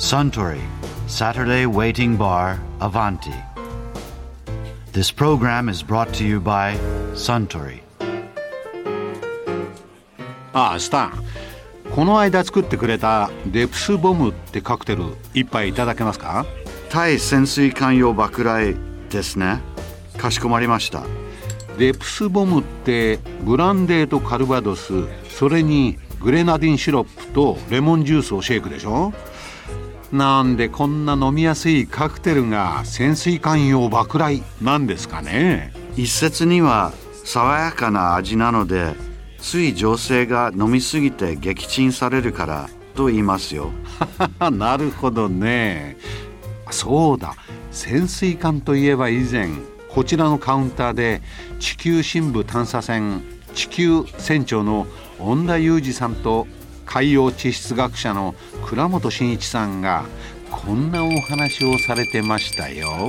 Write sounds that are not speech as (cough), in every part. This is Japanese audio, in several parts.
Suntory Saturday Waiting Bar Avanti. This program is brought to you by Suntory. ああスタンこの間作ってくれたデプスボムってカクテル一杯いただけますか？対潜水艦用爆雷ですね。かしこまりました。デプスボムってブランデーとカルバドスそれにグレナディンシロップとレモンジュースをシェイクでしょ？なんでこんな飲みやすいカクテルが潜水艦用爆雷なんですかね？一説には爽やかな味なのでつい女性が飲みすぎて撃沈されるからと言いますよ。(laughs) なるほどね。そうだ。潜水艦といえば以前こちらのカウンターで地球深部探査船地球船長の恩田裕二さんと海洋地質学者の倉本慎一さんがこんなお話をされてましたよ。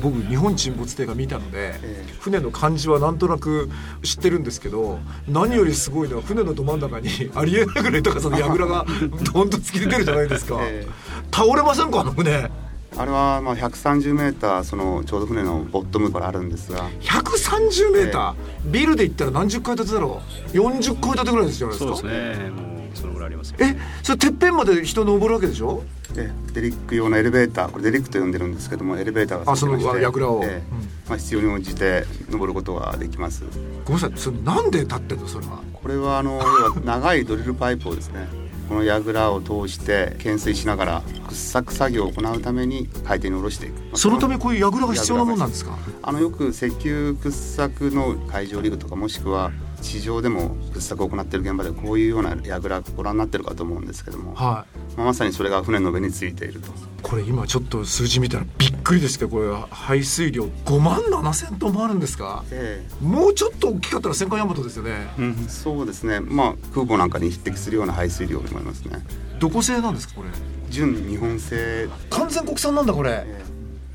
僕日本沈没艇が見たので、船の感じはなんとなく知ってるんですけど何よりすごいのは船のど真ん中にありえないぐらい高さの櫓がどんと突き出てるじゃないですか、(laughs) 倒れませんか？あの船あれはまあ130メーターそのちょうど船のボットムからあるんですが。130メーター、ビルで言ったら何十階建てだろう？40階建てぐらいですじゃないですか？そうですね。もうそのぐらいありますよ。えそれてっぺんまで人登るわけでしょ？えデリック用のエレベーターこれデリックと呼んでるんですけどもエレベーターがあその櫓を。ええ。まあ、必要に応じて登ることができます。ごめんなさい。それなんで立ってんの？それは。これはあの要は長いドリルパイプをですねこの櫓を通して懸垂しながら掘削作業を行うために海底に下ろしていく、まあそのためこういう櫓が必要なもんなんですか？あのよく石油掘削の海上リグとかもしくは地上でも掘削を行っている現場でこういうような櫓ご覧になってるかと思うんですけども、はい。まあ、まさにそれが船の上についていると。これ今ちょっと数字見たらびっくりですけどこれ排水量5万7千トンもあるんですか？えもうちょっと大きかったら戦艦大和ですよね。えそうですね。まあ空母なんかに匹敵するような排水量と思いますね。どこ製なんですかこれ？純日本製。完全国産なんだこれ。え。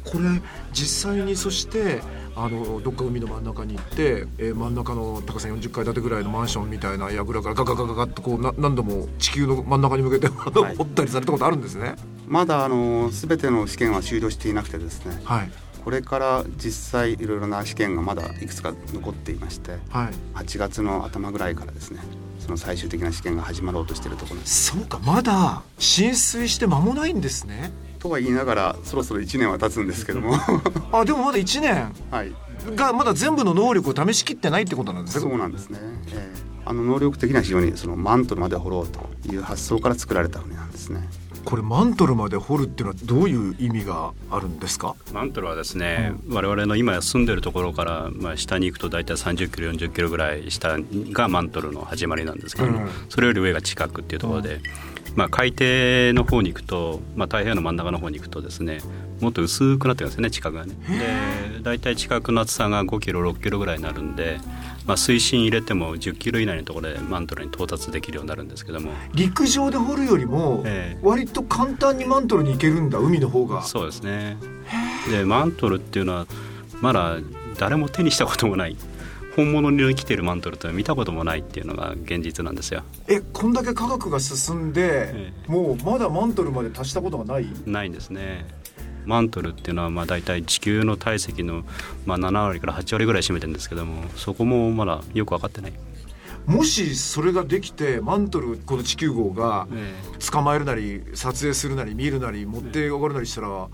これ実際にそしてあのどっか海の真ん中に行って、えー真ん中の高さ40階建てぐらいのマンションみたいな櫓からガガガガガッとこうな何度も地球の真ん中に向けてあのはい。掘ったりされたことあるんですね？まだあの全ての試験は終了していなくてですね。はい。これから実際いろいろな試験がまだいくつか残っていましてはい。8月の頭ぐらいからですねその最終的な試験が始まろうとしているところです。そうかまだ浸水して間もないんですねとは言いながらそろそろ1年は経つんですけども。(laughs) あでもまだ1年？はい。がまだ全部の能力を試しきってないってことなんですねそうなんですね、ええ。あの能力的には非常にそのマントルまで掘ろうという発想から作られた船なんですね。これマントルまで掘るっていうのはどういう意味があるんですか？マントルはですね、我々の今住んでるところから、まあ、下に行くと大体30キロ40キロぐらい下がマントルの始まりなんですけども、うん。それより上が近くっていうところで、まあ、海底の方に行くと、まあ、太平洋の真ん中の方に行くとですねもっと薄くなってるんですよね地殻がね。で大体地殻の厚さが5キロ6キロぐらいになるんで、まあ、水深入れても10キロ以内のところでマントルに到達できるようになるんですけども。陸上で掘るよりもええ。割と簡単にマントルに行けるんだ海の方が。そうですね。でマントルっていうのはまだ誰も手にしたこともない本物に生きてるマントルっていうのは見たこともないっていうのが現実なんですよ。えこんだけ科学が進んでえもうまだマントルまで達したことがない？ないんですね。マントルっていうのはまあ大体地球の体積のまあ7割から8割ぐらい占めてるんですけどもそこもまだよく分かってない、もしそれができてマントルこの地球号がえ。捕まえるなり撮影するなり見るなり持って上がるなりしたら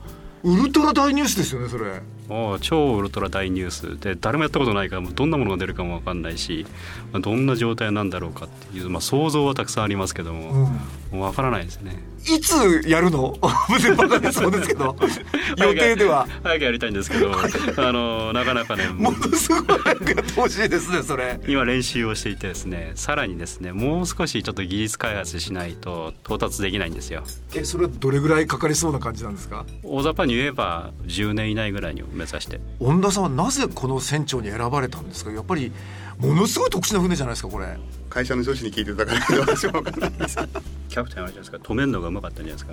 ウルトラ大ニュースですよねそれおう超ウルトラ大ニュース。で誰もやったことないからもうどんなものが出るかも分かんないし、まあ、どんな状態なんだろうかっていう、まあ、想像はたくさんありますけども、もう分からないですね。いつやるの？バカでそうですけど。予定では。早くやりたいんですけどあのなかなかね (laughs) ものすごい早くやってほしいですねそれ。今練習をしていてですねさらにですねもう少しちょっと技術開発しないと到達できないんですよ。えそれはどれぐらいかかりそうな感じなんですか？大雑把に言えば10年以内ぐらいに目指して。恩田さんはなぜこの船長に選ばれたんですか？やっぱりものすごい特殊な船じゃないですかこれ。会社の上司に聞いてたから私は分からないですキャプテンあるじゃないですか。止めるのがうまかったんじゃない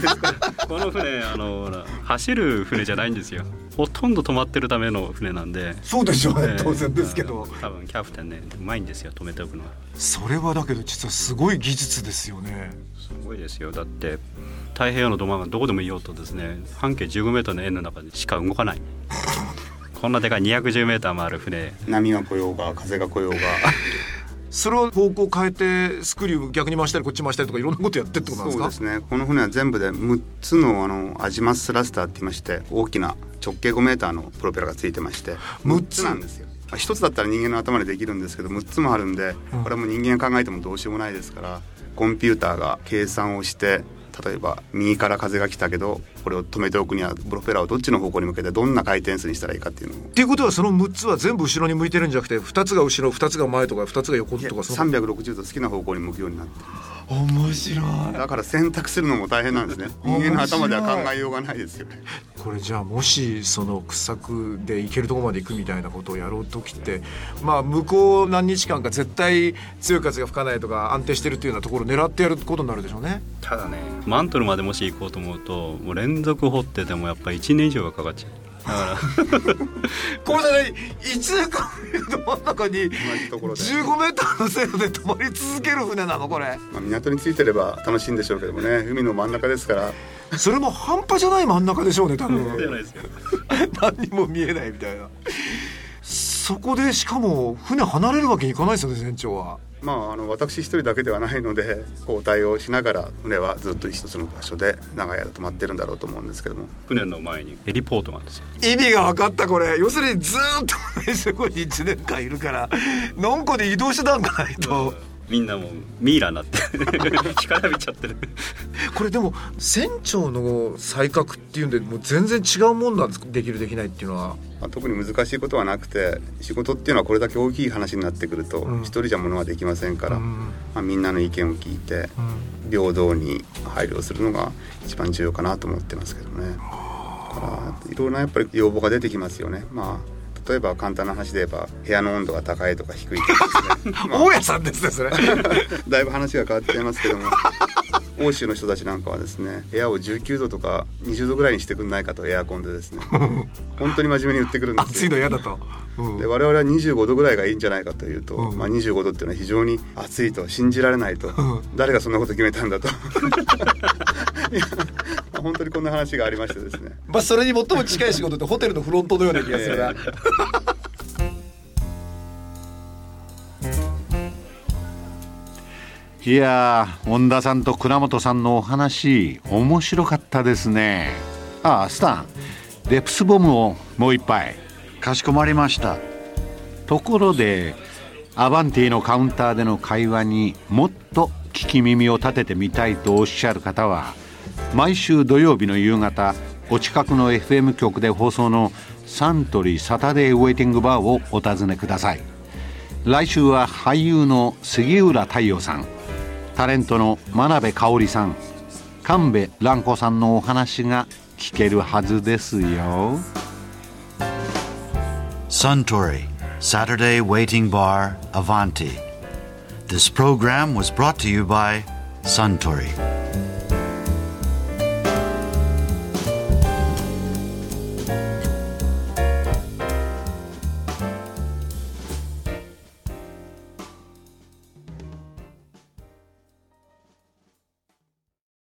ですか。この船あの走る船じゃないんですよ。ほとんど止まってるための船なんで。そうでしょうね、えー当然ですけど。多分キャプテンねうまいんですよ止めておくのは。それはだけど実はすごい技術ですよね。すごいですよ。だって太平洋のど真ん中どこでもいようとですね半径15メートルの円の中でしか動かない。(laughs) こんなでかい210メーターもある船。波が来ようが風が来ようがそれを方向変えてスクリュー逆に回したりこっち回したりとかいろんなことやってってことなんですか？そうですね。この船は全部で6つのあのアジマススラスターって言いまして大きな直径5メーターのプロペラがついてまして6 6つなんですよ。まあ一つだったら人間の頭でできるんですけど6つもあるんでこれはもう人間が考えてもどうしようもないですからコンピューターが計算をして例えば右から風が来たけどこれを止めておくにはプロペラをどっちの方向に向けてどんな回転数にしたらいいかっていうのをっていうことはその6つは全部後ろに向いてるんじゃなくて2つが後ろ2つが前とか2つが横とかその。360度好きな方向に向くようになってる面白い。だから選択するのも大変なんですね。人間の頭では考えようがないですよね。これじゃあもしその掘削で行けるところまで行くみたいなことをやろうときってまあ向こう何日間か絶対強い風が吹かないとか安定してるっていうようなところを狙ってやることになるでしょうね。ただねマントルまでもし行こうと思うともう連続掘っててもやっぱり1年以上がかかっちゃうだからこれじゃない1年間の真ん中に同じところで。15メーターの精度で止まり続ける船なのこれ。まあ、港についてれば楽しいんでしょうけどもね。海の真ん中ですから。それも半端じゃない真ん中でしょうね多じゃ分ないですよ。(laughs) 何にも見えないみたいなそこでしかも船離れるわけにいかないですよね船長は。まああの私一人だけではないので交代をしながら船はずっと一つの場所で長い間止まってるんだろうと思うんですけども。船の前に。ヘリポートがあるんですよ。意味が分かったこれ。要するにずーっと (laughs) そこに1年間いるから何個で移動手段がないとみんなもうミイラになって (laughs) 干からびちゃってる。これでも船長の才覚っていうんでもう全然違うもんなんですか？できるできないっていうのは。まあ、特に難しいことはなくて仕事っていうのはこれだけ大きい話になってくるとうん。一人じゃものはできませんから、うん。まあ、みんなの意見を聞いてうん。平等に配慮するのが一番重要かなと思ってますけどね。だからいろんなやっぱり要望が出てきますよね。まあ例えば簡単な話で言えば部屋の温度が高いとか低いとかですね、(laughs) まあ。大家さんですねそれ。(laughs) だいぶ話が変わっちゃいますけども欧州の人たちなんかはですね部屋を19度とか20度ぐらいにしてくんないかとエアコンでですね。本当に真面目に言ってくるんですよ。暑いの嫌だと、うん。で我々は25度ぐらいがいいんじゃないかというと、うん。まあ、25度っていうのは非常に暑いと信じられないと、ん。誰がそんなこと決めたんだと (laughs) 本当にこんな話がありましてですね。(laughs) まあそれに最も近い仕事ってホテルのフロントのような気がするな、いや (laughs) ー恩田さんと倉本さんのお話面白かったですね。ああスタン。デプスボムをもう一杯。かしこまりました。ところでアバンティのカウンターでの会話にもっと聞き耳を立ててみたいとおっしゃる方は毎週土曜日の夕方お近くの FM 局で放送のサントリーサタデーウェイティングバーをお尋ねください来週は俳優の杉浦太陽さんタレントの真鍋かおりさん神戸蘭子さんのお話が聞けるはずですよ Suntory Saturday Waiting Bar Avanti. This program was brought to you by Suntory.